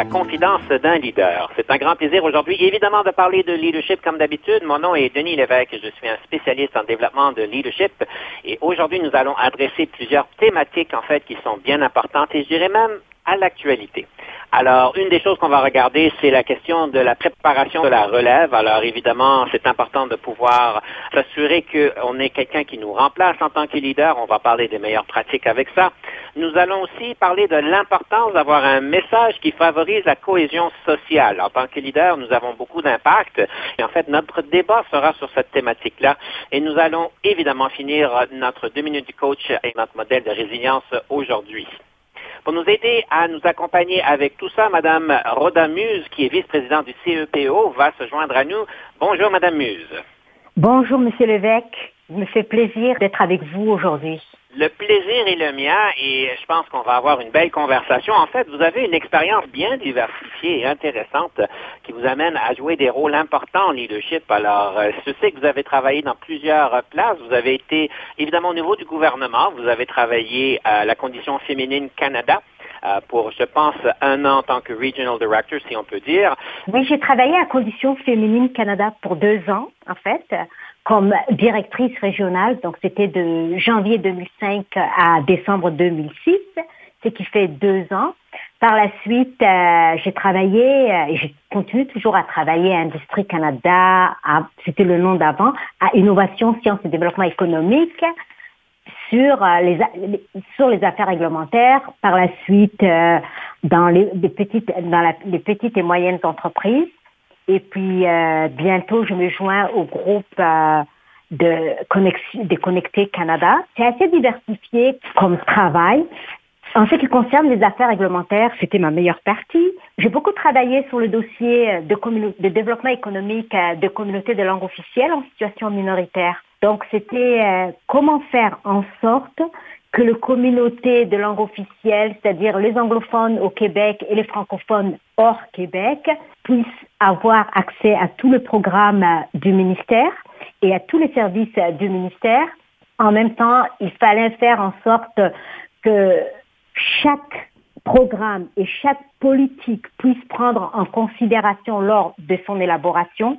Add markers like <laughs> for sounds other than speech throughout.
À Confidence d'un leader. C'est un grand plaisir aujourd'hui, évidemment, de parler de leadership comme d'habitude. Mon nom est Denis Lévesque, je suis un spécialiste en développement de leadership et aujourd'hui, nous allons adresser plusieurs thématiques, en fait, qui sont bien importantes et je dirais même à l'actualité. Alors, une des choses qu'on va regarder, c'est la question de la préparation de la relève. Alors, évidemment, c'est important de pouvoir s'assurer qu'on ait quelqu'un qui nous remplace en tant que leader. On va parler des meilleures pratiques avec ça. Nous allons aussi parler de l'importance d'avoir un message qui favorise la cohésion sociale. En tant que leader, nous avons beaucoup d'impact. Et en fait, notre débat sera sur cette thématique-là. Et nous allons évidemment finir notre deux minutes du coach et notre modèle de résilience aujourd'hui. Pour nous aider à nous accompagner avec tout ça, Madame Rhoda Muse, qui est vice-présidente du CEPO, va se joindre à nous. Bonjour, Madame Muse. Bonjour, Monsieur Lévesque. Il me fait plaisir d'être avec vous aujourd'hui. Le plaisir est le mien et je pense qu'on va avoir une belle conversation. En fait, vous avez une expérience bien diversifiée et intéressante qui vous amène à jouer des rôles importants en leadership. Alors, euh, je sais que vous avez travaillé dans plusieurs places. Vous avez été évidemment au niveau du gouvernement. Vous avez travaillé à la Condition féminine Canada. Euh, pour, je pense, un an en tant que Regional Director, si on peut dire. Oui, j'ai travaillé à Condition féminine Canada pour deux ans, en fait comme directrice régionale, donc c'était de janvier 2005 à décembre 2006, ce qui fait deux ans. Par la suite, euh, j'ai travaillé, euh, et je continue toujours à travailler à Industrie Canada, c'était le nom d'avant, à Innovation, Sciences et Développement économique, sur, euh, les, sur les affaires réglementaires. Par la suite, dans, les, petites, dans les petites et moyennes entreprises. Et puis euh, bientôt, je me joins au groupe euh, de des Connectés Canada. C'est assez diversifié comme travail. En ce qui concerne les affaires réglementaires, c'était ma meilleure partie. J'ai beaucoup travaillé sur le dossier de, de développement économique euh, de communautés de langue officielle en situation minoritaire. Donc, c'était comment faire en sorte que les communautés de langue officielle, c'est-à-dire les anglophones au Québec et les francophones hors Québec, puissent avoir accès à tous les programmes du ministère et à tous les services du ministère. En même temps, il fallait faire en sorte que chaque programme et chaque politique puisse prendre en considération lors de son élaboration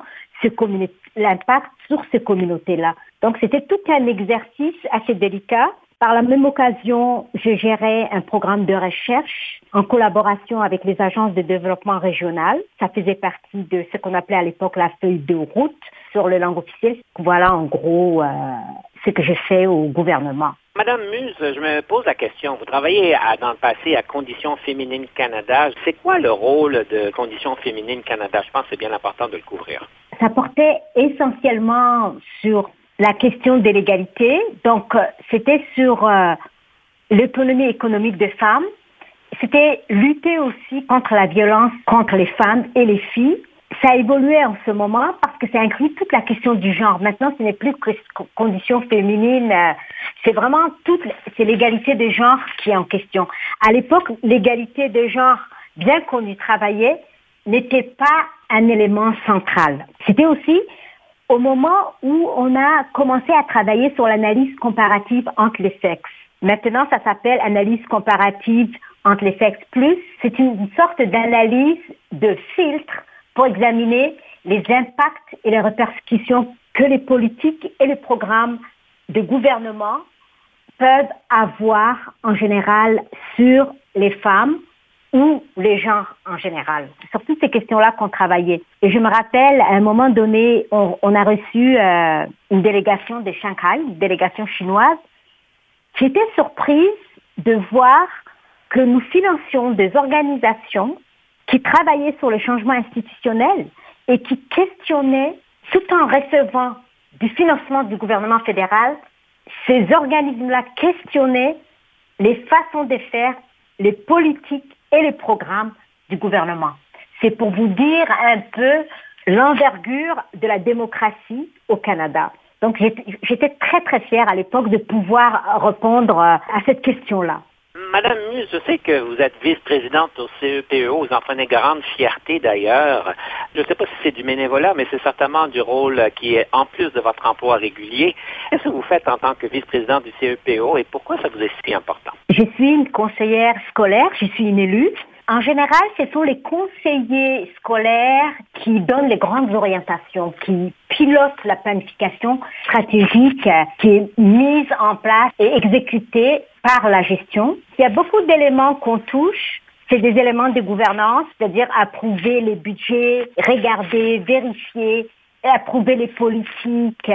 l'impact sur ces communautés-là. Donc c'était tout un exercice assez délicat par la même occasion, je gérais un programme de recherche en collaboration avec les agences de développement régional. Ça faisait partie de ce qu'on appelait à l'époque la feuille de route sur les langues officielles. Voilà en gros euh, ce que j'ai fait au gouvernement. Madame Muse, je me pose la question. Vous travaillez dans le passé à Conditions féminines Canada. C'est quoi le rôle de Conditions féminines Canada? Je pense que c'est bien important de le couvrir. Ça portait essentiellement sur la question de l'égalité. Donc, euh, c'était sur euh, l'autonomie économique des femmes. C'était lutter aussi contre la violence contre les femmes et les filles. Ça a évolué en ce moment parce que ça inclut toute la question du genre. Maintenant, ce n'est plus que conditions féminines. Euh, c'est vraiment toute, l'égalité des genres qui est en question. À l'époque, l'égalité des genres, bien qu'on y travaillait, n'était pas un élément central. C'était aussi au moment où on a commencé à travailler sur l'analyse comparative entre les sexes. Maintenant, ça s'appelle analyse comparative entre les sexes plus. C'est une sorte d'analyse de filtre pour examiner les impacts et les répercussions que les politiques et les programmes de gouvernement peuvent avoir en général sur les femmes ou les gens en général. Sur toutes ces questions-là qu'on travaillait. Et je me rappelle, à un moment donné, on, a reçu euh, une délégation de Shanghai, une délégation chinoise, qui était surprise de voir que nous financions des organisations qui travaillaient sur le changement institutionnel et qui questionnaient, tout en recevant du financement du gouvernement fédéral, ces organismes-là questionnaient les façons de faire, les politiques et les programmes du gouvernement. C'est pour vous dire un peu l'envergure de la démocratie au Canada. Donc j'étais très très fière à l'époque de pouvoir répondre à cette question-là. Madame Muse, je sais que vous êtes vice-présidente au CEPE, vous en prenez grande fierté d'ailleurs. Je ne sais pas si c'est du bénévolat, mais c'est certainement du rôle qui est en plus de votre emploi régulier. Qu'est-ce que vous faites en tant que vice-présidente du CEPO et pourquoi ça vous est si important? Je suis une conseillère scolaire, je suis une élue. En général, ce sont les conseillers scolaires qui donnent les grandes orientations, qui pilotent la planification stratégique qui est mise en place et exécutée par la gestion. Il y a beaucoup d'éléments qu'on touche. C'est des éléments de gouvernance, c'est-à-dire approuver les budgets, regarder, vérifier, approuver les politiques,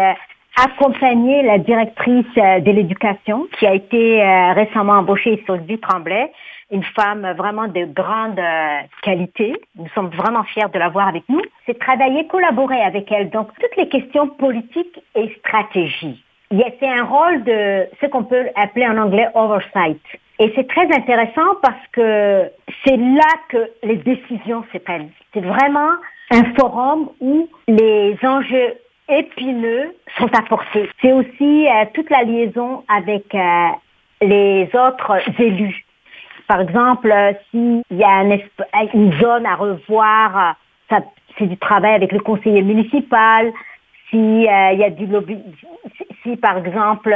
accompagner la directrice de l'éducation qui a été euh, récemment embauchée le Tremblay une femme vraiment de grande euh, qualité. Nous sommes vraiment fiers de l'avoir avec nous. C'est travailler, collaborer avec elle. Donc, toutes les questions politiques et stratégie. C'est un rôle de ce qu'on peut appeler en anglais oversight. Et c'est très intéressant parce que c'est là que les décisions se prennent. C'est vraiment un forum où les enjeux épineux sont apportés. C'est aussi euh, toute la liaison avec euh, les autres élus. Par exemple, euh, s'il y a une zone à revoir, euh, c'est du travail avec le conseiller municipal. Si euh, y a du si, par exemple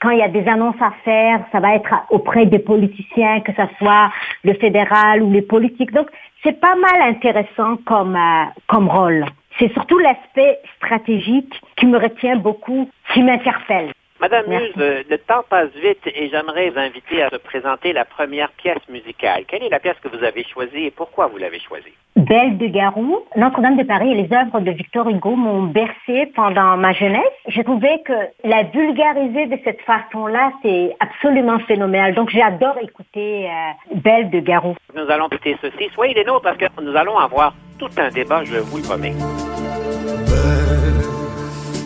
quand il y a des annonces à faire, ça va être auprès des politiciens, que ce soit le fédéral ou les politiques. Donc, c'est pas mal intéressant comme, comme rôle. C'est surtout l'aspect stratégique qui me retient beaucoup, qui m'interpelle. Madame Muse, le temps passe vite et j'aimerais vous inviter à présenter la première pièce musicale. Quelle est la pièce que vous avez choisie et pourquoi vous l'avez choisie? Belle de Garou, Notre-Dame de Paris et les œuvres de Victor Hugo m'ont bercé pendant ma jeunesse. J'ai trouvé que la vulgariser de cette façon-là, c'est absolument phénoménal. Donc j'adore écouter euh, Belle de Garou. Nous allons écouter ceci. Soyez des nôtres parce que nous allons avoir tout un débat, je vous le promets.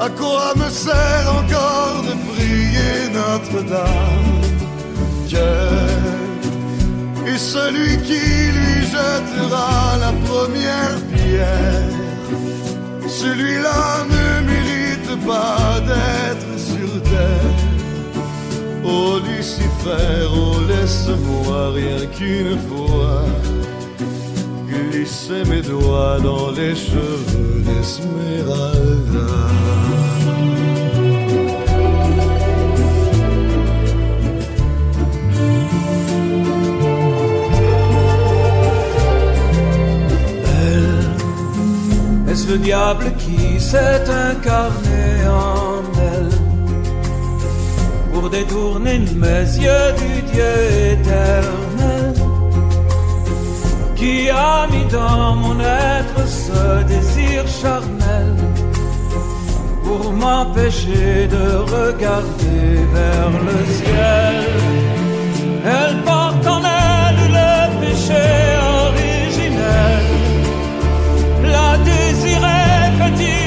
à quoi me sert encore de prier Notre-Dame? Et celui qui lui jettera la première pierre, celui-là ne mérite pas d'être sur terre. Oh Lucifer, oh laisse-moi rien qu'une fois glisser mes doigts dans les cheveux d'Esmeralda. Elle, est-ce le diable qui s'est incarné en elle pour détourner mes yeux du Dieu éternel? Qui a mis dans mon être ce désir charnel pour m'empêcher de regarder vers le ciel? Elle porte en elle le péché originel. La fait-il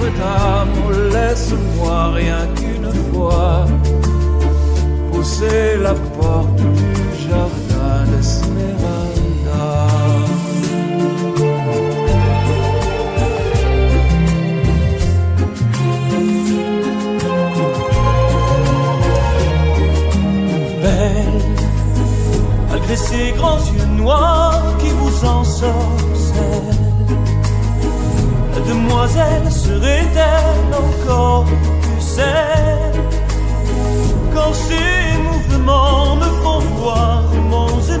Oh Notre-Dame, laisse-moi rien qu'une fois pousser la porte du jardin d'Esmeralda. de ces grands yeux noirs demoiselle serait-elle encore plus celle quand ces mouvements me font voir monts et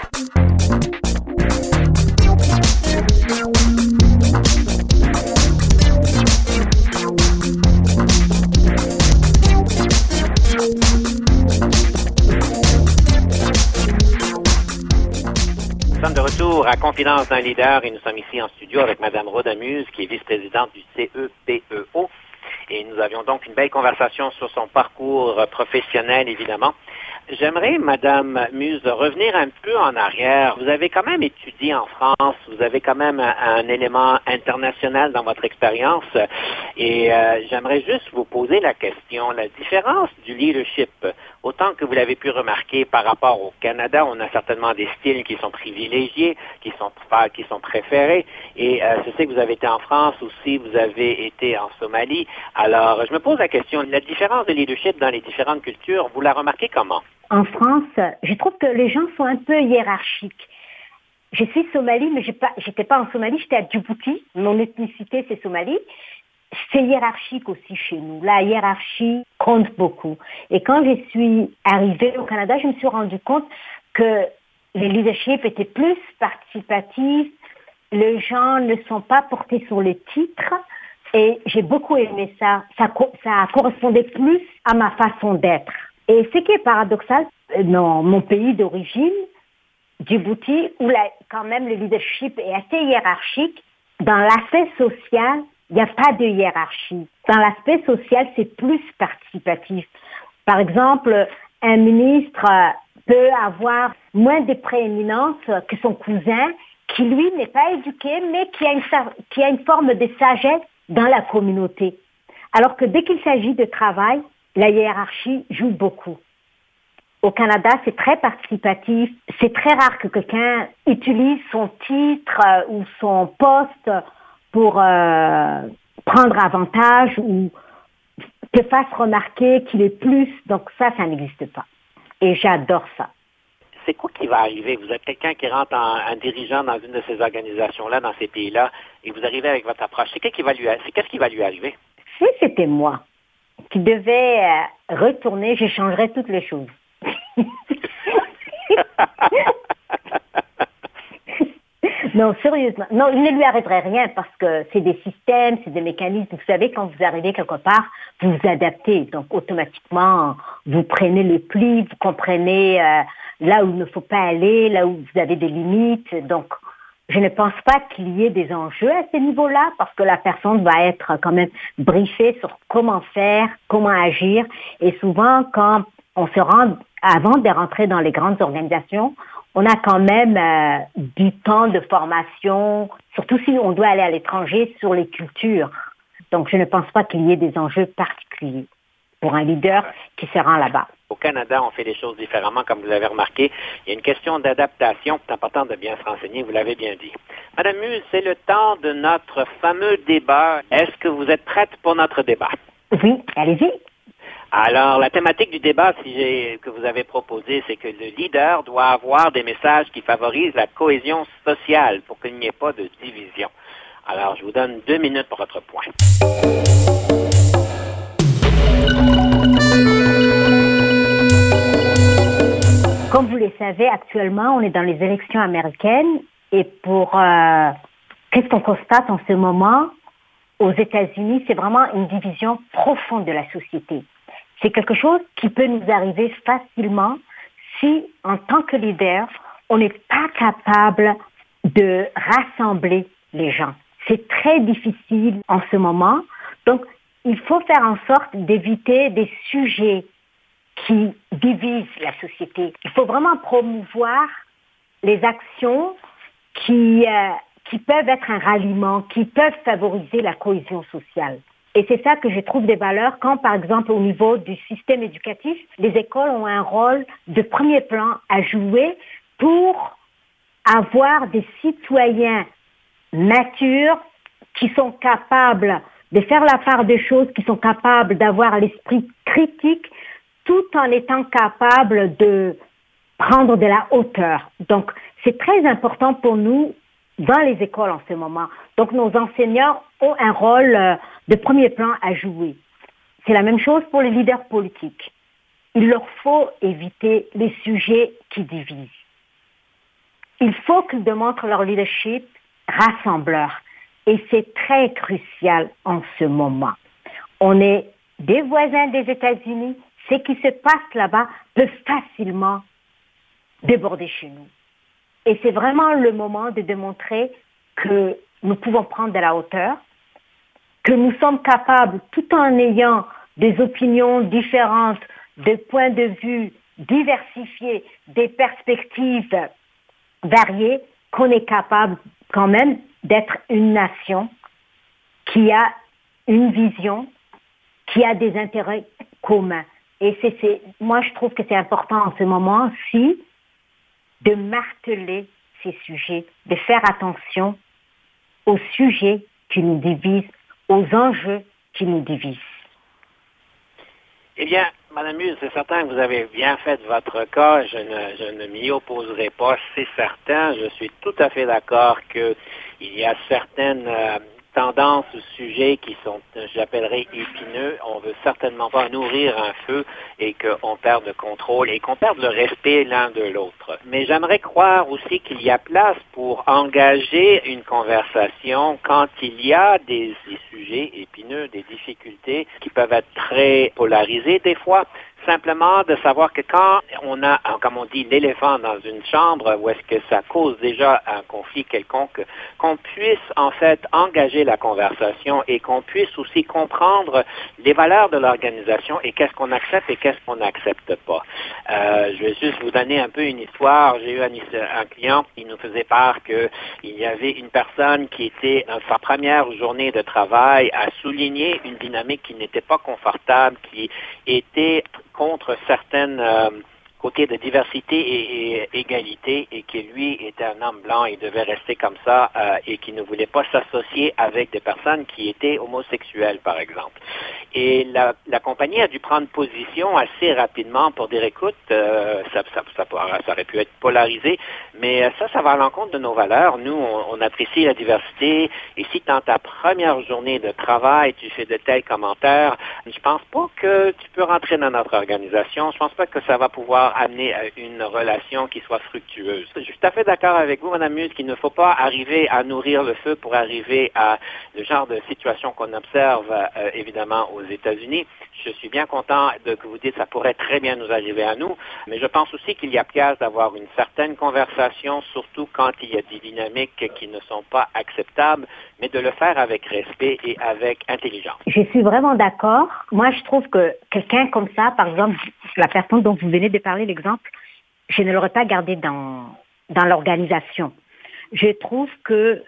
retour à Confidence d'un leader et nous sommes ici en studio avec Madame Rodamuse, qui est vice-présidente du CEPEO. Et nous avions donc une belle conversation sur son parcours professionnel, évidemment. J'aimerais, Madame Muse, revenir un peu en arrière. Vous avez quand même étudié en France, vous avez quand même un, un élément international dans votre expérience. Et euh, j'aimerais juste vous poser la question, la différence du leadership, autant que vous l'avez pu remarquer par rapport au Canada, on a certainement des styles qui sont privilégiés, qui sont, préférés. Et euh, je sais que vous avez été en France aussi, vous avez été en Somalie. Alors, je me pose la question, la différence de leadership dans les différentes cultures, vous la remarquez comment? En France, je trouve que les gens sont un peu hiérarchiques. Je suis Somalie, mais je n'étais pas en Somalie, j'étais à Djibouti. Mon ethnicité, c'est Somalie. C'est hiérarchique aussi chez nous. La hiérarchie compte beaucoup. Et quand je suis arrivée au Canada, je me suis rendu compte que les leaderships étaient plus participatifs. Les gens ne sont pas portés sur les titres. Et j'ai beaucoup aimé ça. ça. Correspondait plus à ma façon d'être. Et ce qui est paradoxal, dans mon pays d'origine, Djibouti, où quand même le leadership est assez hiérarchique, dans l'aspect social, il n'y a pas de hiérarchie. Dans l'aspect social, c'est plus participatif. Par exemple, un ministre peut avoir moins de prééminence que son cousin, qui lui n'est pas éduqué, mais qui a, une, forme de sagesse dans la communauté. Alors que dès qu'il s'agit de travail, la hiérarchie joue beaucoup. Au Canada, c'est très participatif. C'est très rare que quelqu'un utilise son titre euh, ou son poste pour euh, prendre avantage ou te fasse remarquer qu'il est plus. Donc ça, ça n'existe pas. Et j'adore ça. C'est quoi qui va arriver? Vous êtes quelqu'un qui rentre en, en, dirigeant dans une de ces organisations-là, dans ces pays-là, et vous arrivez avec votre approche. C'est qu'est-ce qui va lui, qu'est-ce qui va lui arriver? Si c'était moi qui devais euh, retourner, je changerais toutes les choses. <laughs> <laughs> non, sérieusement. Non, il ne lui arriverait rien parce que c'est des systèmes, c'est des mécanismes. Vous savez, quand vous arrivez quelque part, vous vous adaptez. Donc, automatiquement, vous prenez les plis, vous comprenez euh, là où il ne faut pas aller, là où vous avez des limites. Donc, Je ne pense pas qu'il y ait des enjeux à ce niveau-là parce que la personne va être quand même briefée sur comment faire, comment agir. Et souvent, quand on se rend, avant de rentrer dans les grandes organisations, on a quand même euh, du temps de formation, surtout si on doit aller à l'étranger sur les cultures. Donc, je ne pense pas qu'il y ait des enjeux particuliers pour un leader qui se rend là-bas. Au Canada, on fait les choses différemment, comme vous avez remarqué. Il y a une question d'adaptation. C'est important de bien se renseigner, vous l'avez bien dit. Madame Muse, c'est le temps de notre fameux débat. Est-ce que vous êtes prête pour notre débat? Oui, allez-y. Alors, la thématique du débat que vous avez proposé, c'est que le leader doit avoir des messages qui favorisent la cohésion sociale pour qu'il n'y ait pas de division. Alors, je vous donne deux minutes pour votre point. Comme vous le savez, actuellement, on est dans les élections américaines et pour euh, qu'est-ce qu'on constate en ce moment? Aux États-Unis, c'est vraiment une division profonde de la société. C'est quelque chose qui peut nous arriver facilement si, en tant que leader, on n'est pas capable de rassembler les gens. C'est très difficile en ce moment. Donc, il faut faire en sorte d'éviter des sujets qui divisent la société. Il faut vraiment promouvoir les actions qui, euh, peuvent être un ralliement, qui peuvent favoriser la cohésion sociale. Et c'est ça que je trouve des valeurs quand, par exemple, au niveau du système éducatif, les écoles ont un rôle de premier plan à jouer pour avoir des citoyens matures qui sont capables de faire la part des choses, qui sont capables d'avoir l'esprit critique tout en étant capables de prendre de la hauteur. Donc, c'est très important pour nous dans les écoles en ce moment. Donc, nos enseignants ont un rôle euh, de premier plan à jouer. C'est la même chose pour les leaders politiques. Il leur faut éviter les sujets qui divisent. Il faut qu'ils démontrent leur leadership rassembleur. Et c'est très crucial en ce moment. On est des voisins des États-Unis. Ce qui se passe là-bas peut facilement déborder chez nous. Et c'est vraiment le moment de démontrer que nous pouvons prendre de la hauteur, que nous sommes capables, tout en ayant des opinions différentes, des points de vue diversifiés, des perspectives variées, qu'on est capable quand même d'être une nation qui a une vision, qui a des intérêts communs. Et c'est, moi, je trouve que c'est important en ce moment-ci de marteler ces sujets, de faire attention aux sujets qui nous divisent, aux enjeux qui nous divisent. Eh bien, Madame Muse, c'est certain que vous avez bien fait votre cas. Je ne, m'y opposerai pas, c'est certain. Je suis tout à fait d'accord qu'il y a certaines euh, tendances ou sujets qui sont, j'appellerais, épineux. On veut certainement pas nourrir un feu et qu'on perde le contrôle et qu'on perde le respect l'un de l'autre. Mais j'aimerais croire aussi qu'il y a place pour engager une conversation quand il y a des, des sujets épineux, des difficultés qui peuvent être très polarisées des fois simplement de savoir que quand on a, comme on dit, l'éléphant dans une chambre où est-ce que ça cause déjà un conflit quelconque, qu'on puisse en fait engager la conversation et qu'on puisse aussi comprendre les valeurs de l'organisation et qu'est-ce qu'on accepte et qu'est-ce qu'on n'accepte pas. Euh, je vais juste vous donner un peu une histoire. J'ai eu un, client qui nous faisait part qu'il y avait une personne qui était, dans sa première journée de travail, à souligner une dynamique qui n'était pas confortable, qui était contre certaines euh, côtés de diversité et, égalité et que lui était un homme blanc et devait rester comme ça euh, et qui ne voulait pas s'associer avec des personnes qui étaient homosexuelles, par exemple. Et la, compagnie a dû prendre position assez rapidement pour dire, écoute, euh, ça, ça, ça, ça, aurait pu être polarisé, mais ça, ça va à l'encontre de nos valeurs. Nous, on, on, apprécie la diversité et si dans ta première journée de travail, tu fais de tels commentaires, je pense pas que tu peux rentrer dans notre organisation. Je pense pas que ça va pouvoir amener à une relation qui soit fructueuse. Je suis tout à fait d'accord avec vous, Madame Muse, qu'il ne faut pas arriver à nourrir le feu pour arriver à le genre de situation qu'on observe euh, évidemment aux États-Unis. Je suis bien content de que vous dites que ça pourrait très bien nous arriver à nous, mais je pense aussi qu'il y a place d'avoir une certaine conversation, surtout quand il y a des dynamiques qui ne sont pas acceptables, mais de le faire avec respect et avec intelligence. Je suis vraiment d'accord. Moi, je trouve que quelqu'un comme ça, par exemple, la personne dont vous venez de parler, l'exemple, je ne l'aurais pas gardé dans, dans l'organisation. Je trouve que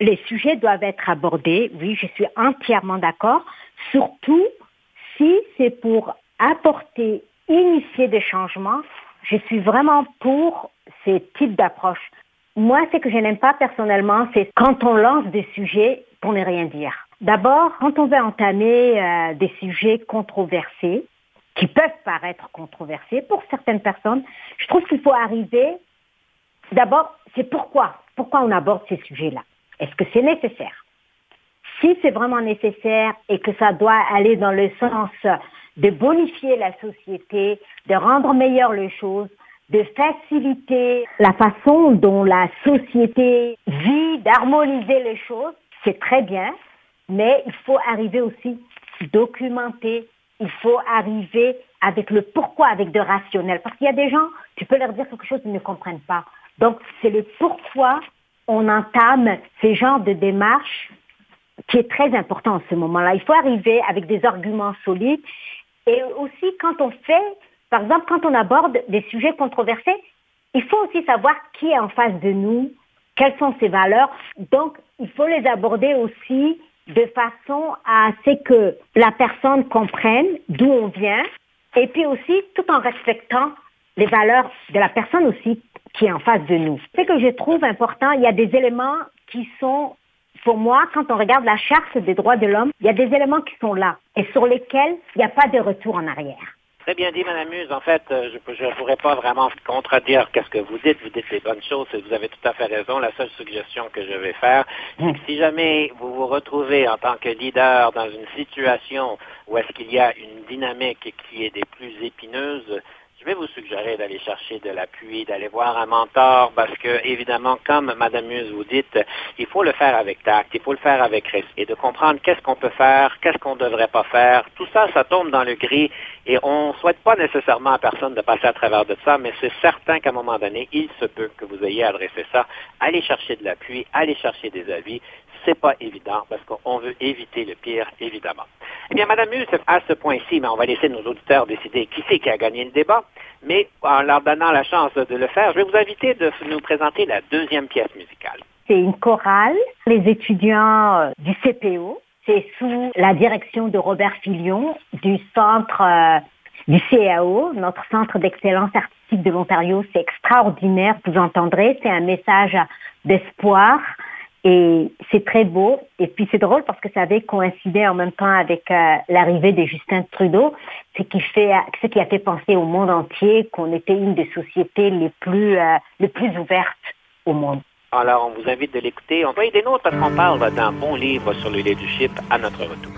les sujets doivent être abordés. Oui, je suis entièrement d'accord. Surtout si c'est pour apporter, initier des changements, je suis vraiment pour ces types d'approches. Moi, ce que je n'aime pas personnellement, c'est quand on lance des sujets pour ne rien dire. D'abord, quand on veut entamer euh, des sujets controversés, qui peuvent paraître controversés pour certaines personnes, je trouve qu'il faut arriver, d'abord, c'est pourquoi, pourquoi on aborde ces sujets-là? Est-ce que c'est nécessaire? Si c'est vraiment nécessaire et que ça doit aller dans le sens de bonifier la société, de rendre meilleures les choses, de faciliter la façon dont la société vit, d'harmoniser les choses, c'est très bien, mais il faut arriver aussi documenter, il faut arriver avec le pourquoi, avec de rationnel. Parce qu'il y a des gens, tu peux leur dire quelque chose, ils ne comprennent pas. Donc, c'est le pourquoi on entame ces genres de démarches qui est très important en ce moment-là. Il faut arriver avec des arguments solides. Et aussi, quand on fait, par exemple, quand on aborde des sujets controversés, il faut aussi savoir qui est en face de nous, quelles sont ses valeurs. Donc, il faut les aborder aussi de façon à ce que la personne comprenne d'où on vient et puis aussi tout en respectant les valeurs de la personne aussi qui est en face de nous. Ce que je trouve important, il y a des éléments qui sont, pour moi, quand on regarde la charte des droits de l'homme, il y a des éléments qui sont là et sur lesquels il n'y a pas de retour en arrière. Très bien dit, Madame Muse. En fait, euh, je ne pourrais pas vraiment contredire qu'est-ce que vous dites. Vous dites les bonnes choses et vous avez tout à fait raison. La seule suggestion que je vais faire, c'est que si jamais vous vous retrouvez en tant que leader dans une situation où est-ce qu'il y a une dynamique qui est des plus épineuses, vais vous suggérer d'aller chercher de l'appui, d'aller voir un mentor, parce que, évidemment, comme Madame Muse vous dites, il faut le faire avec tact, il faut le faire avec respect, et de comprendre qu'est-ce qu'on peut faire, qu'est-ce qu'on ne devrait pas faire. Tout ça, ça tombe dans le gris, et on ne souhaite pas nécessairement à personne de passer à travers de ça, mais c'est certain qu'à un moment donné, il se peut que vous ayez adressé ça. Allez chercher de l'appui, allez chercher des avis c'est pas évident parce qu'on veut éviter le pire, évidemment. Eh bien, Madame Muse, à ce point-ci, mais on va laisser nos auditeurs décider qui c'est qui a gagné le débat, mais en leur donnant la chance de le faire, je vais vous inviter de nous présenter la deuxième pièce musicale. C'est une chorale, les étudiants euh, du CPO. C'est sous la direction de Robert Filion du centre euh, du CAO, notre centre d'excellence artistique de l'Ontario. C'est extraordinaire, vous entendrez. C'est un message d'espoir, et c'est très beau. Et puis c'est drôle parce que ça avait coïncidé en même temps avec euh, l'arrivée de Justin Trudeau, ce qui fait, a fait penser au monde entier qu'on était une des sociétés les plus, euh, les plus ouvertes au monde. Alors, on vous invite de l'écouter. On va aider nous parce qu'on parle d'un bon livre sur le leadership à notre retour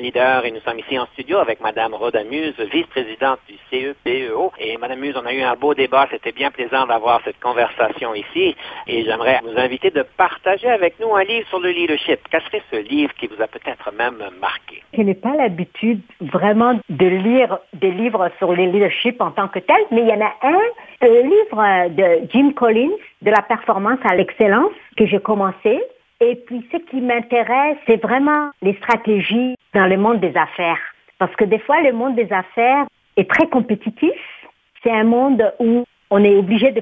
Leader et nous sommes ici en studio avec Madame Rhoda Muse, vice-présidente du CEPEO. Et Madame Muse, on a eu un beau débat, c'était bien plaisant d'avoir cette conversation ici et j'aimerais vous inviter de partager avec nous un livre sur le leadership. Quel serait ce livre qui vous a peut-être même marqué? Je n'ai pas l'habitude vraiment de lire des livres sur le leadership en tant que tel, mais il y en a un, le livre de Jim Collins, de la performance à l'excellence, que j'ai commencé et puis, ce qui m'intéresse, c'est vraiment les stratégies dans le monde des affaires. Parce que des fois, le monde des affaires est très compétitif. C'est un monde où on est obligé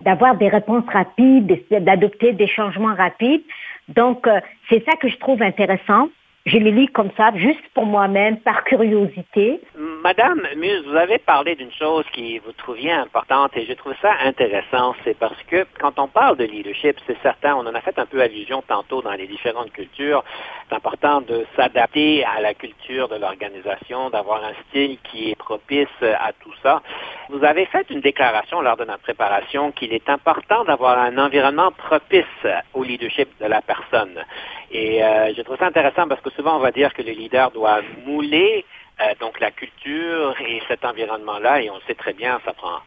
d'avoir des réponses rapides, d'adopter des changements rapides. Donc, euh, c'est ça que je trouve intéressant. Je les lis comme ça, juste pour moi-même, par curiosité. Madame Muse, vous avez parlé d'une chose qui vous trouviez importante et je trouve ça intéressant. C'est parce que quand on parle de leadership, c'est certain, on en a fait un peu allusion tantôt dans les différentes cultures. C'est important de s'adapter à la culture de l'organisation, d'avoir un style qui est propice à tout ça. Vous avez fait une déclaration lors de notre préparation qu'il est important d'avoir un environnement propice au leadership de la personne. Et euh, je trouve ça intéressant parce que souvent on va dire que le leader doit mouler euh, donc la culture et cet environnement-là, et on sait très bien, ça prend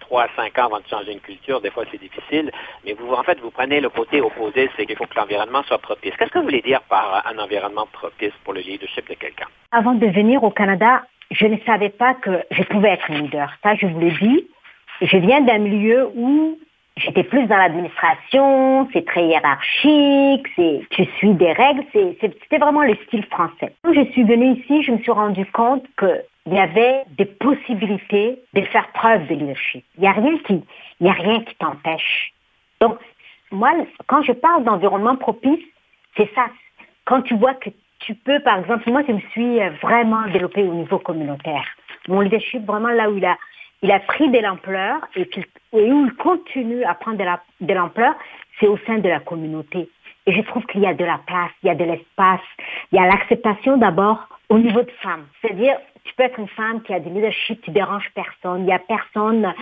trois à cinq ans avant de changer une culture, des fois c'est difficile, mais vous, en fait, vous prenez le côté opposé, c'est qu'il faut que l'environnement soit propice. Qu'est-ce que vous voulez dire par un environnement propice pour le leadership de quelqu'un? Avant de venir au Canada, je ne savais pas que je pouvais être leader. Ça, je vous l'ai dit. Je viens d'un milieu où J'étais plus dans l'administration, c'est très hiérarchique, c'est tu suis des règles, c'était vraiment le style français. Quand je suis venue ici, je me suis rendu compte qu'il y avait des possibilités de faire preuve de leadership. Il n'y a rien qui, il a rien qui t'empêche. Donc, moi, quand je parle d'environnement propice, c'est ça. Quand tu vois que tu peux, par exemple, moi, je me suis vraiment développée au niveau communautaire. Mon leadership, vraiment là où il a, il a pris de l'ampleur et, où il continue à prendre de l'ampleur, c'est au sein de la communauté. Et je trouve qu'il y a de la place, il y a de l'espace, il y a l'acceptation d'abord au niveau de femme. C'est-à-dire, tu peux être une femme qui a du leadership, tu déranges personne, il n'y a personne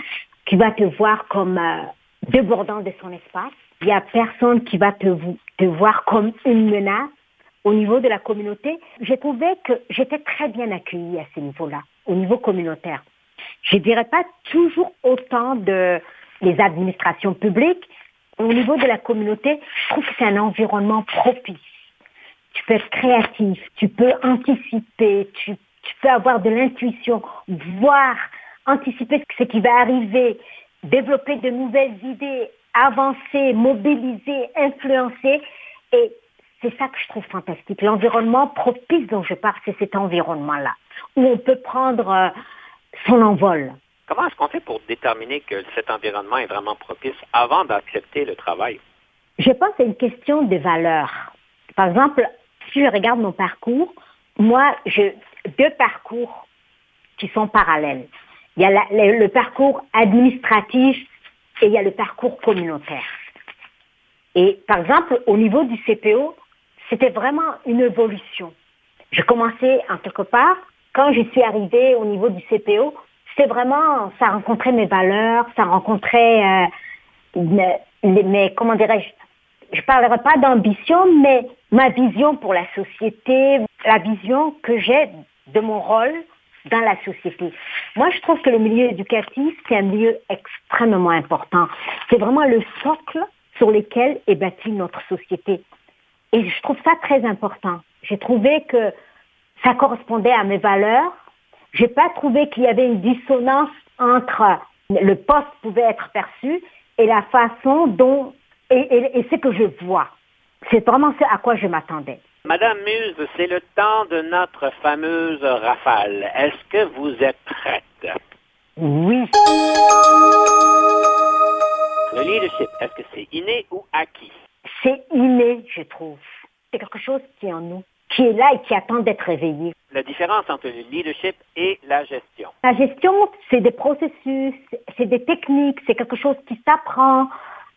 qui va te voir comme euh, débordant de son espace, il n'y a personne qui va te, te voir comme une menace au niveau de la communauté. J'ai trouvé que j'étais très bien accueillie à ce niveau-là, au niveau communautaire je dirais pas toujours autant de les administrations publiques. Au niveau de la communauté, je trouve que c'est un environnement propice. Tu peux être créatif, tu peux anticiper, tu, peux avoir de l'intuition, voir, anticiper ce qui va arriver, développer de nouvelles idées, avancer, mobiliser, influencer. Et c'est ça que je trouve fantastique. L'environnement propice dont je parle, c'est cet environnement-là, où on peut prendre euh, son envol. Comment est-ce qu'on fait pour déterminer que cet environnement est vraiment propice avant d'accepter le travail? Je pense que c'est une question de valeurs. Par exemple, si je regarde mon parcours, moi, j'ai deux parcours qui sont parallèles. Il y a le, parcours administratif et il y a le parcours communautaire. Et par exemple, au niveau du CPO, c'était vraiment une évolution. Je commençais en quelque part quand je suis arrivée au niveau du CPO, c'est vraiment, ça rencontrait mes valeurs, ça rencontrait euh, mes, comment dirais-je, je parlerai pas d'ambition, mais ma vision pour la société, la vision que j'ai de mon rôle dans la société. Moi, je trouve que le milieu éducatif, c'est un milieu extrêmement important. C'est vraiment le socle sur lequel est bâtie notre société. Et je trouve ça très important. J'ai trouvé que ça correspondait à mes valeurs. J'ai pas trouvé qu'il y avait une dissonance entre le poste pouvait être perçu et la façon dont et, ce que je vois. C'est vraiment ce à quoi je m'attendais. Madame Muse, c'est le temps de notre fameuse rafale. Est-ce que vous êtes prête? Oui. Le leadership, est-ce que c'est inné ou acquis? C'est inné, je trouve. C'est quelque chose qui est en nous qui est là et qui attend d'être réveillé. La différence entre le leadership et la gestion. La gestion, c'est des processus, c'est des techniques, c'est quelque chose qui s'apprend,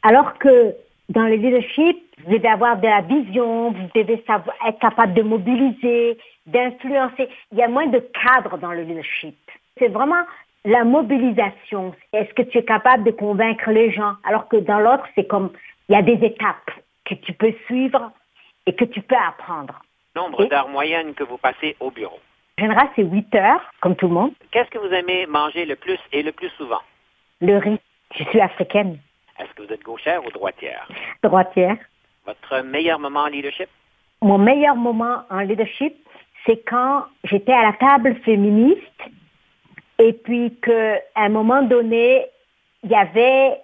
alors que dans le leadership, vous devez avoir de la vision, vous devez savoir, être capable de mobiliser, d'influencer. Il y a moins de cadres dans le leadership. C'est vraiment la mobilisation. Est-ce que tu es capable de convaincre les gens? Alors que dans l'autre, c'est comme, il y a des étapes que tu peux suivre et que tu peux apprendre. Nombre d'heures moyennes que vous passez au bureau. En général, c'est 8 heures, comme tout le monde. Qu'est-ce que vous aimez manger le plus et le plus souvent? Le riz. Je suis africaine. Est-ce que vous êtes gauchère ou droitière? Droitière. Votre meilleur moment en leadership? Mon meilleur moment en leadership, c'est quand j'étais à la table féministe et puis qu'à un moment donné, il y avait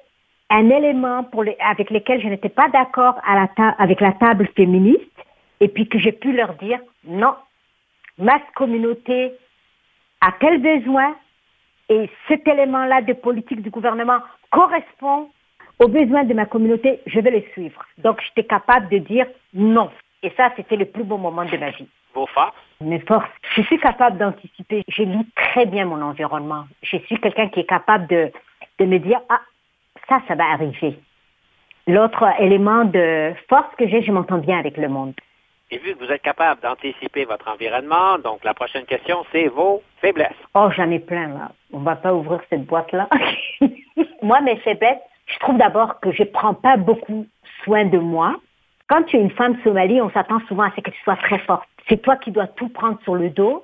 un élément pour les, avec lequel je n'étais pas d'accord avec la table féministe et puis que j'ai pu leur dire non, ma communauté a tel besoin et cet élément-là de politique du gouvernement correspond aux besoins de ma communauté, je vais les suivre. Donc j'étais capable de dire non. Et ça, c'était le plus beau moment de ma vie. Vos forces Mes forces. Je suis capable d'anticiper. Je lis très bien mon environnement. Je suis quelqu'un qui est capable de, de me dire, ah, ça, ça va arriver. L'autre élément de force que j'ai, je m'entends bien avec le monde. Et vu que vous êtes capable d'anticiper votre environnement, donc la prochaine question, c'est vos faiblesses. Oh, j'en ai plein, là. On va pas ouvrir cette boîte-là. <laughs> moi, mes faiblesses, je trouve d'abord que je prends pas beaucoup soin de moi. Quand tu es une femme somalie, on s'attend souvent à ce que tu sois très forte. C'est toi qui dois tout prendre sur le dos.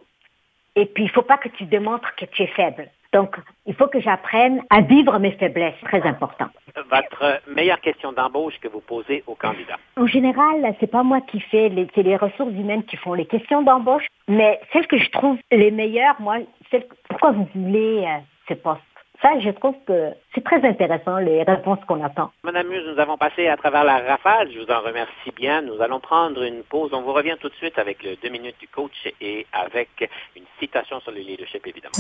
Et puis, il faut pas que tu démontres que tu es faible. Donc, il faut que j'apprenne à vivre mes faiblesses, très important. Votre meilleure question d'embauche que vous posez aux candidats En général, c'est pas moi qui fais, les, c'est les ressources humaines qui font les questions d'embauche, mais celles que je trouve les meilleures, moi, c'est pourquoi vous voulez euh, ce poste? Ça, je trouve que c'est très intéressant, les réponses qu'on attend. Madame Muse, nous avons passé à travers la rafale. Je vous en remercie bien. Nous allons prendre une pause. On vous revient tout de suite avec le deux minutes du coach et avec une citation sur le leadership, évidemment.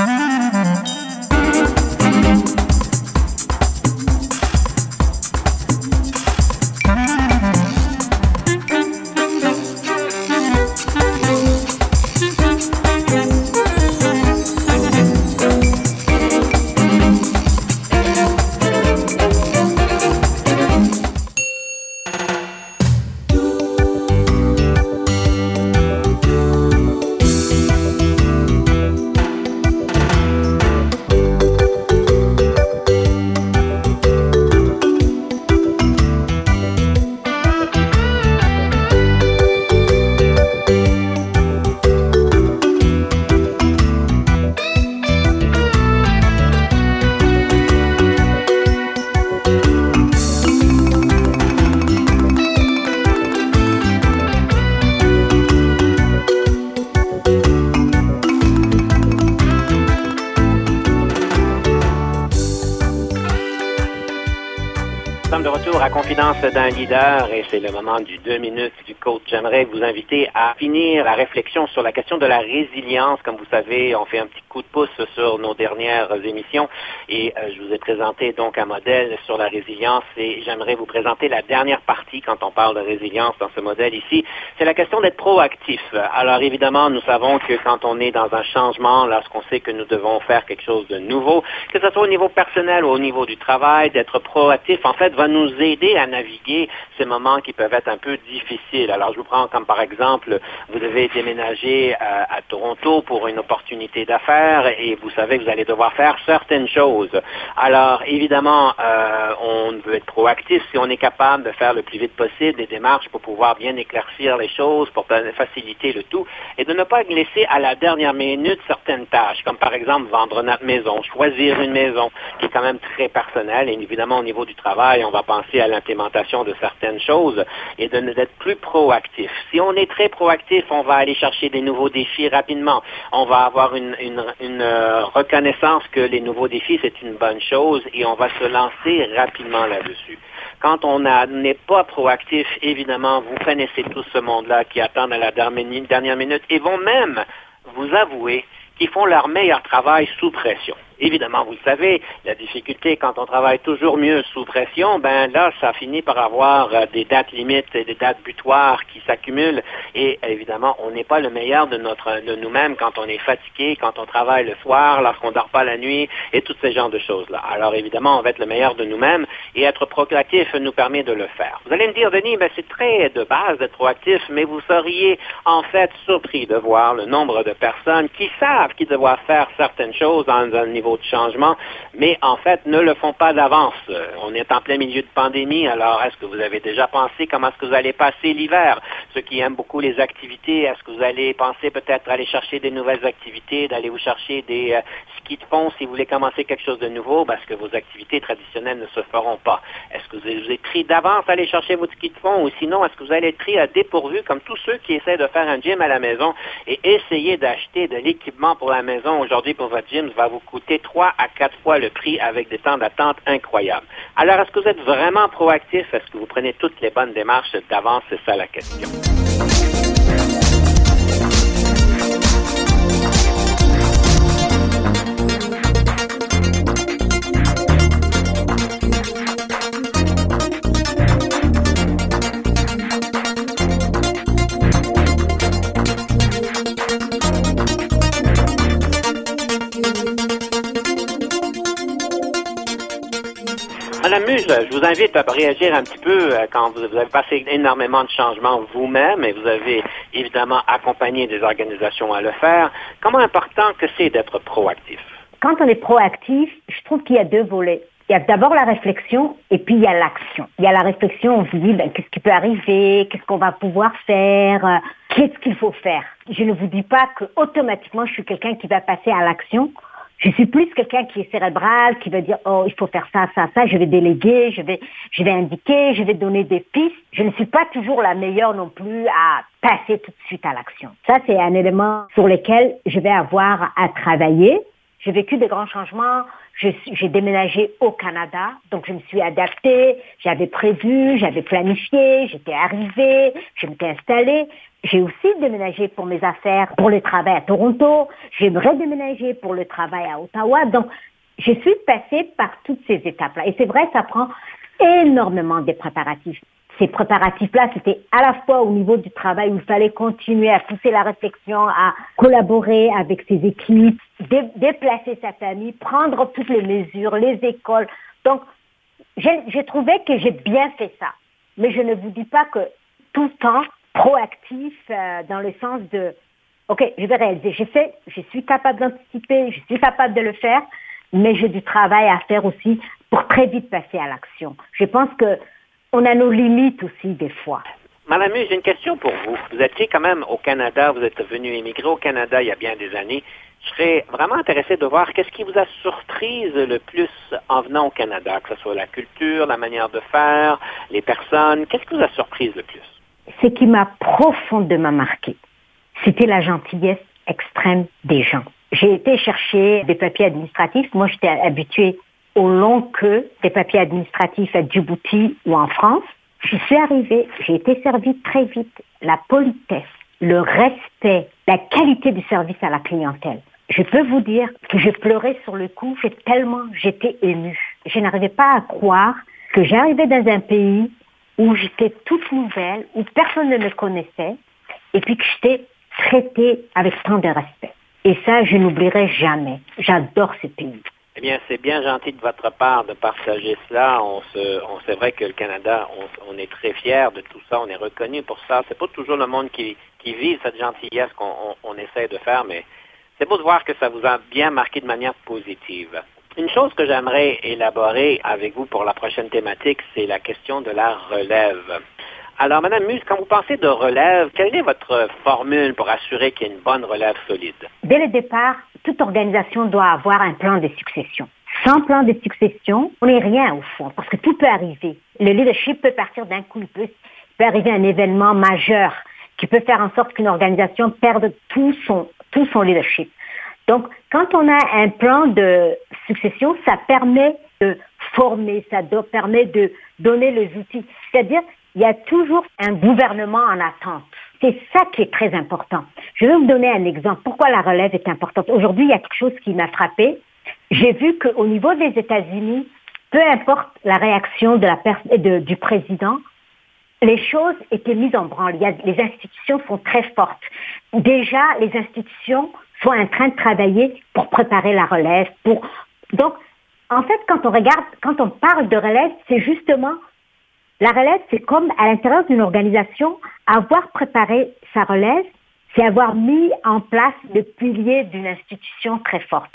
C'est le moment du deux minutes du coach. J'aimerais vous inviter à finir la réflexion sur la question de la résilience. Comme vous savez, on fait un petit coup de pouce sur nos dernières émissions et euh, je vous ai présenté donc un modèle sur la résilience et j'aimerais vous présenter la dernière partie quand on parle de résilience dans ce modèle ici. C'est la question d'être proactif. Alors évidemment, nous savons que quand on est dans un changement, lorsqu'on sait que nous devons faire quelque chose de nouveau, que ce soit au niveau personnel ou au niveau du travail, d'être proactif, en fait, va nous aider à naviguer ces moments qui peuvent être un peu difficiles. Alors, je vous prends comme par exemple, vous devez déménager à, à Toronto pour une opportunité d'affaires et vous savez que vous allez devoir faire certaines choses. Alors, évidemment, euh, on veut être proactif si on est capable de faire le plus vite possible des démarches pour pouvoir bien éclaircir les choses, pour faciliter le tout et de ne pas laisser à la dernière minute certaines tâches, comme par exemple vendre notre maison, choisir une maison qui est quand même très personnelle et évidemment au niveau du travail, on va penser à l'implémentation de certaines choses et d'être plus proactif. Si on est très proactif, on va aller chercher des nouveaux défis rapidement. On va avoir une, euh, reconnaissance que les nouveaux défis, c'est une bonne chose et on va se lancer rapidement là-dessus. Quand on n'est pas proactif, évidemment, vous connaissez tout ce monde-là qui attend à la dernière minute et vont même vous avouer qu'ils font leur meilleur travail sous pression. Évidemment, vous le savez, la difficulté quand on travaille toujours mieux sous pression, ben là, ça finit par avoir euh, des dates limites et des dates butoirs qui s'accumulent. Et évidemment, on n'est pas le meilleur de notre de nous-mêmes quand on est fatigué, quand on travaille le soir, lorsqu'on dort pas la nuit et tous ces genres de choses-là. Alors évidemment, on va être le meilleur de nous-mêmes et être proactif nous permet de le faire. Vous allez me dire, Denis, ben c'est très de base d'être proactif, mais vous seriez en fait surpris de voir le nombre de personnes qui savent qu'ils doivent faire certaines choses dans un niveau de changement, mais en fait ne le font pas d'avance. Euh, on est en plein milieu de pandémie, alors est-ce que vous avez déjà pensé comment est-ce que vous allez passer l'hiver? ceux qui aiment beaucoup les activités, est-ce que vous allez penser peut-être aller chercher des nouvelles activités, d'aller vous chercher des euh, skis de fond si vous voulez commencer quelque chose de nouveau? Parce que vos activités traditionnelles ne se feront pas? Est-ce que vous êtes pris d'avance à aller chercher votre ski de fond ou sinon est-ce que vous allez être pris à dépourvu comme tous ceux qui essaient de faire un gym à la maison et essayer d'acheter de l'équipement pour la maison aujourd'hui pour votre gym va vous coûter trois à quatre fois le prix avec des temps d'attente incroyables. Alors, est-ce que vous êtes vraiment proactif? Est-ce que vous prenez toutes les bonnes démarches d'avance? C'est ça la question. Je vous invite à réagir un petit peu euh, quand vous, avez passé énormément de changements vous-même et vous avez évidemment accompagné des organisations à le faire. Comment important que c'est d'être proactif? Quand on est proactif, je trouve qu'il y a deux volets. Il y a d'abord la réflexion et puis il y a l'action. Il y a la réflexion, on se dit ben, qu'est-ce qui peut arriver, qu'est-ce qu'on va pouvoir faire, euh, qu'est-ce qu'il faut faire? Je ne vous dis pas que automatiquement je suis quelqu'un qui va passer à l'action. Je suis plus quelqu'un qui est cérébral, qui va dire oh il faut faire ça, ça, ça. Je vais déléguer, je vais, je vais indiquer, je vais donner des pistes. Je ne suis pas toujours la meilleure non plus à passer tout de suite à l'action. Ça c'est un élément sur lequel je vais avoir à travailler. J'ai vécu de grands changements. J'ai déménagé au Canada, donc je me suis adaptée. J'avais prévu, j'avais planifié, j'étais arrivée, je m'étais installée. J'ai aussi déménagé pour mes affaires, pour le travail à Toronto. J'ai redéménagé pour le travail à Ottawa. Donc, je suis passée par toutes ces étapes-là. Et c'est vrai, ça prend énormément de préparatifs. Ces préparatifs-là, c'était à la fois au niveau du travail où il fallait continuer à pousser la réflexion, à collaborer avec ses équipes, déplacer sa famille, prendre toutes les mesures, les écoles. Donc, j'ai trouvé que j'ai bien fait ça. Mais je ne vous dis pas que tout le temps, proactif euh, dans le sens de, OK, je vais réaliser. Je sais, je suis capable d'anticiper, je suis capable de le faire, mais j'ai du travail à faire aussi pour très vite passer à l'action. Je pense que on a nos limites aussi des fois. Madame j'ai une question pour vous. Vous étiez quand même au Canada, vous êtes venu émigrer au Canada il y a bien des années. Je serais vraiment intéressé de voir qu'est-ce qui vous a surprise le plus en venant au Canada, que ce soit la culture, la manière de faire, les personnes. Qu'est-ce qui vous a surprise le plus? Ce qui m'a profondément marqué, c'était la gentillesse extrême des gens. J'ai été chercher des papiers administratifs. Moi, j'étais habituée au long queue des papiers administratifs à Djibouti ou en France. Je suis arrivée, j'ai été servie très vite. La politesse, le respect, la qualité du service à la clientèle. Je peux vous dire que j'ai pleuré sur le coup, j'ai tellement, j'étais émue. Je n'arrivais pas à croire que j'arrivais dans un pays où j'étais toute nouvelle, où personne ne me connaissait, et puis que j'étais traitée avec tant de respect. Et ça, je n'oublierai jamais. J'adore ce pays. Eh bien, c'est bien gentil de votre part de partager cela. On se, c'est vrai que le Canada, on, est très fiers de tout ça. On est reconnu pour ça. C'est pas toujours le monde qui, qui vit cette gentillesse qu'on on, essaie de faire, mais c'est beau de voir que ça vous a bien marqué de manière positive. Une chose que j'aimerais élaborer avec vous pour la prochaine thématique, c'est la question de la relève. Alors, Madame Muse, quand vous pensez de relève, quelle est votre formule pour assurer qu'il y ait une bonne relève solide? Dès le départ, toute organisation doit avoir un plan de succession. Sans plan de succession, on n'est rien au fond, parce que tout peut arriver. Le leadership peut partir d'un coup, il peut, peut arriver un événement majeur qui peut faire en sorte qu'une organisation perde tout son, tout son leadership. Donc, quand on a un plan de succession, ça permet de former, ça permet de donner les outils. C'est-à-dire, il y a toujours un gouvernement en attente. C'est ça qui est très important. Je vais vous donner un exemple. Pourquoi la relève est importante? Aujourd'hui, il y a quelque chose qui m'a frappé. J'ai vu qu'au niveau des États-Unis, peu importe la réaction de la du président, les choses étaient mises en branle. les institutions sont très fortes. Déjà, les institutions sont en train de travailler pour préparer la relève. Pour... Donc, en fait, quand on regarde, quand on parle de relève, c'est justement la relève, c'est comme à l'intérieur d'une organisation, avoir préparé sa relève, c'est avoir mis en place le pilier d'une institution très forte.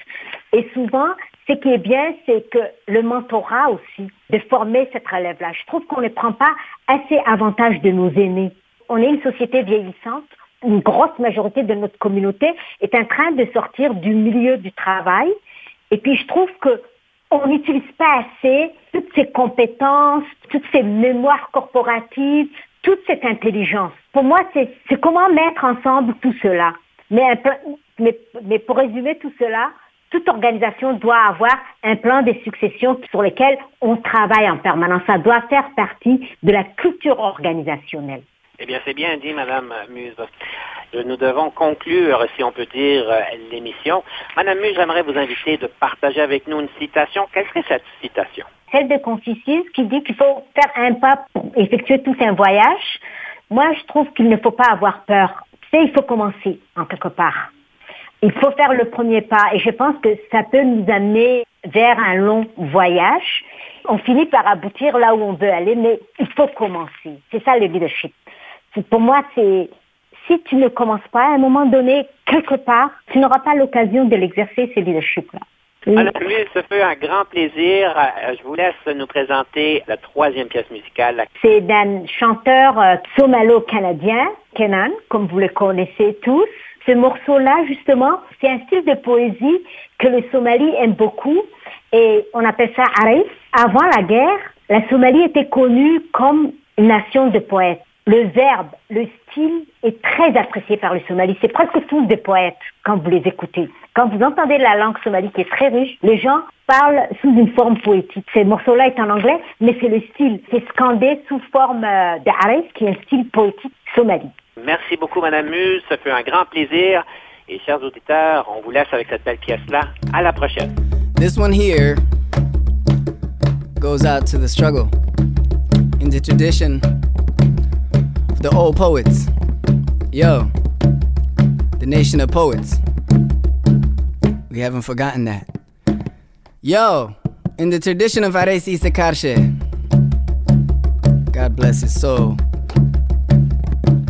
Et souvent, ce qui est bien, c'est que le mentorat aussi, de former cette relève-là. Je trouve qu'on ne prend pas assez avantage de nos aînés. on est une société vieillissante. Une grosse majorité de notre communauté est en train de sortir du milieu du travail. Et puis, je trouve que on n'utilise pas assez toutes ces compétences, toutes ces mémoires corporatives, toute cette intelligence. Pour moi, c'est comment mettre ensemble tout cela. Mais, pour résumer tout cela, toute organisation doit avoir un plan de succession sur lequel on travaille en permanence. Ça doit faire partie de la culture organisationnelle. Eh bien, c'est bien dit, Madame Muse. Nous devons conclure, si on peut dire, l'émission. Madame Muse, j'aimerais vous inviter de partager avec nous une citation. Quelle serait cette citation? Celle de Confucius qui dit qu'il faut faire un pas pour effectuer tout un voyage. Moi, je trouve qu'il ne faut pas avoir peur. C'est il faut commencer, en quelque part. Il faut faire le premier pas et je pense que ça peut nous amener vers un long voyage. On finit par aboutir là où on veut aller, mais il faut commencer. C'est ça le leadership. Pour moi, c'est si tu ne commences pas à un moment donné, quelque part, tu n'auras pas l'occasion de l'exercer, ce leadership-là. Madame Louise, ce fut un grand plaisir. Euh, je vous laisse nous présenter la troisième pièce musicale. C'est d'un chanteur euh, somalo-canadien, Kenan, comme vous le connaissez tous. Ce morceau-là, justement, c'est un style de poésie que le Somalie aime beaucoup et on appelle ça Arif. Avant la guerre, la Somalie était connue comme une nation de poètes. Le verbe, le style est très apprécié par les Somalis. C'est presque tous des poètes quand vous les écoutez. Quand vous entendez la langue somali qui est très riche, les gens parlent sous une forme poétique. Ce morceau-là est en anglais, mais c'est le style. C'est scandé sous forme euh, d'Arif, qui est un style poétique somali. Merci beaucoup, Madame Muse. Ça fait un grand plaisir. Et chers auditeurs, on vous laisse avec cette belle pièce-là. À la prochaine. This one here goes out to the struggle in the tradition the old poets. Yo, the nation of poets. We haven't forgotten that. Yo, in the tradition of Ares Isakarshe, God bless his soul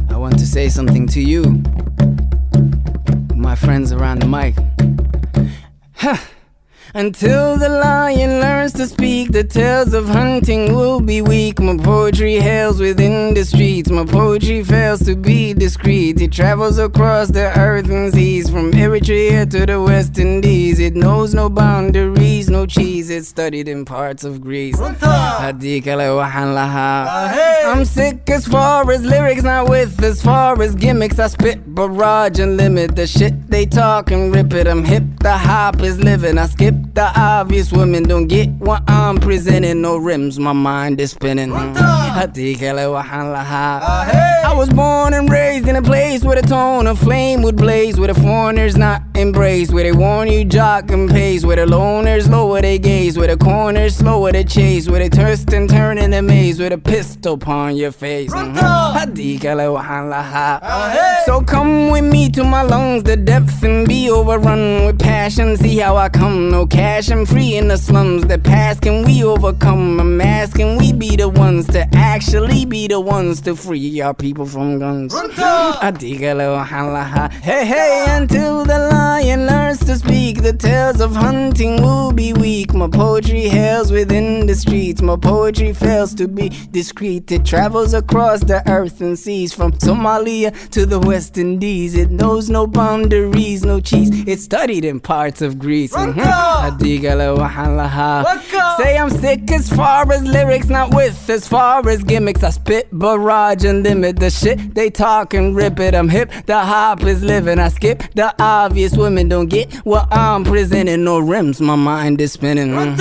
I want to say something to you, my friends around the mic. Huh. Until the lion learns to speak, the tales of hunting will be weak. My poetry hails within the streets, my poetry fails to be discreet. It travels across the earth and seas, from Eritrea to the West Indies. It knows no boundaries, no cheese, it's studied in parts of Greece. I'm sick as far as lyrics, not with as far as gimmicks. I spit barrage and limit the shit they talk and rip it. I'm hip, the hop is living. I skip the obvious women don't get what I'm presenting. No rims, my mind is spinning. I was born and raised in a place where the tone of flame would blaze, where the foreigners not embraced, where they warn you jock and pace, where the loners lower their gaze, where the corners slower their chase, where they twist and turn in the maze, with a pistol upon your face. Mm-hmm. So come with me to my lungs, the depth and be overrun with passion. See how I come, no cash, I'm free in the slums. The past can we overcome? I'm asking we be the ones to actually be the ones to free our people from guns. I dig a little ha Hey, hey, until the lion learns to speak, the tales of hunting will be weak. My poetry hails within the streets, my poetry fails to be discreet. It travels across the earth and seas from Somalia to the West Indies. It knows no boundaries, no cheese. It's studied in parts of Greece. Mm-hmm. Say I'm sick as far as lyrics, not with as far as gimmicks. I spit barrage and limit the shit they talk and rip it. I'm hip, the hop is living. I skip the obvious women don't get what I'm presenting. No rims, my mind is spinning. Mm-hmm.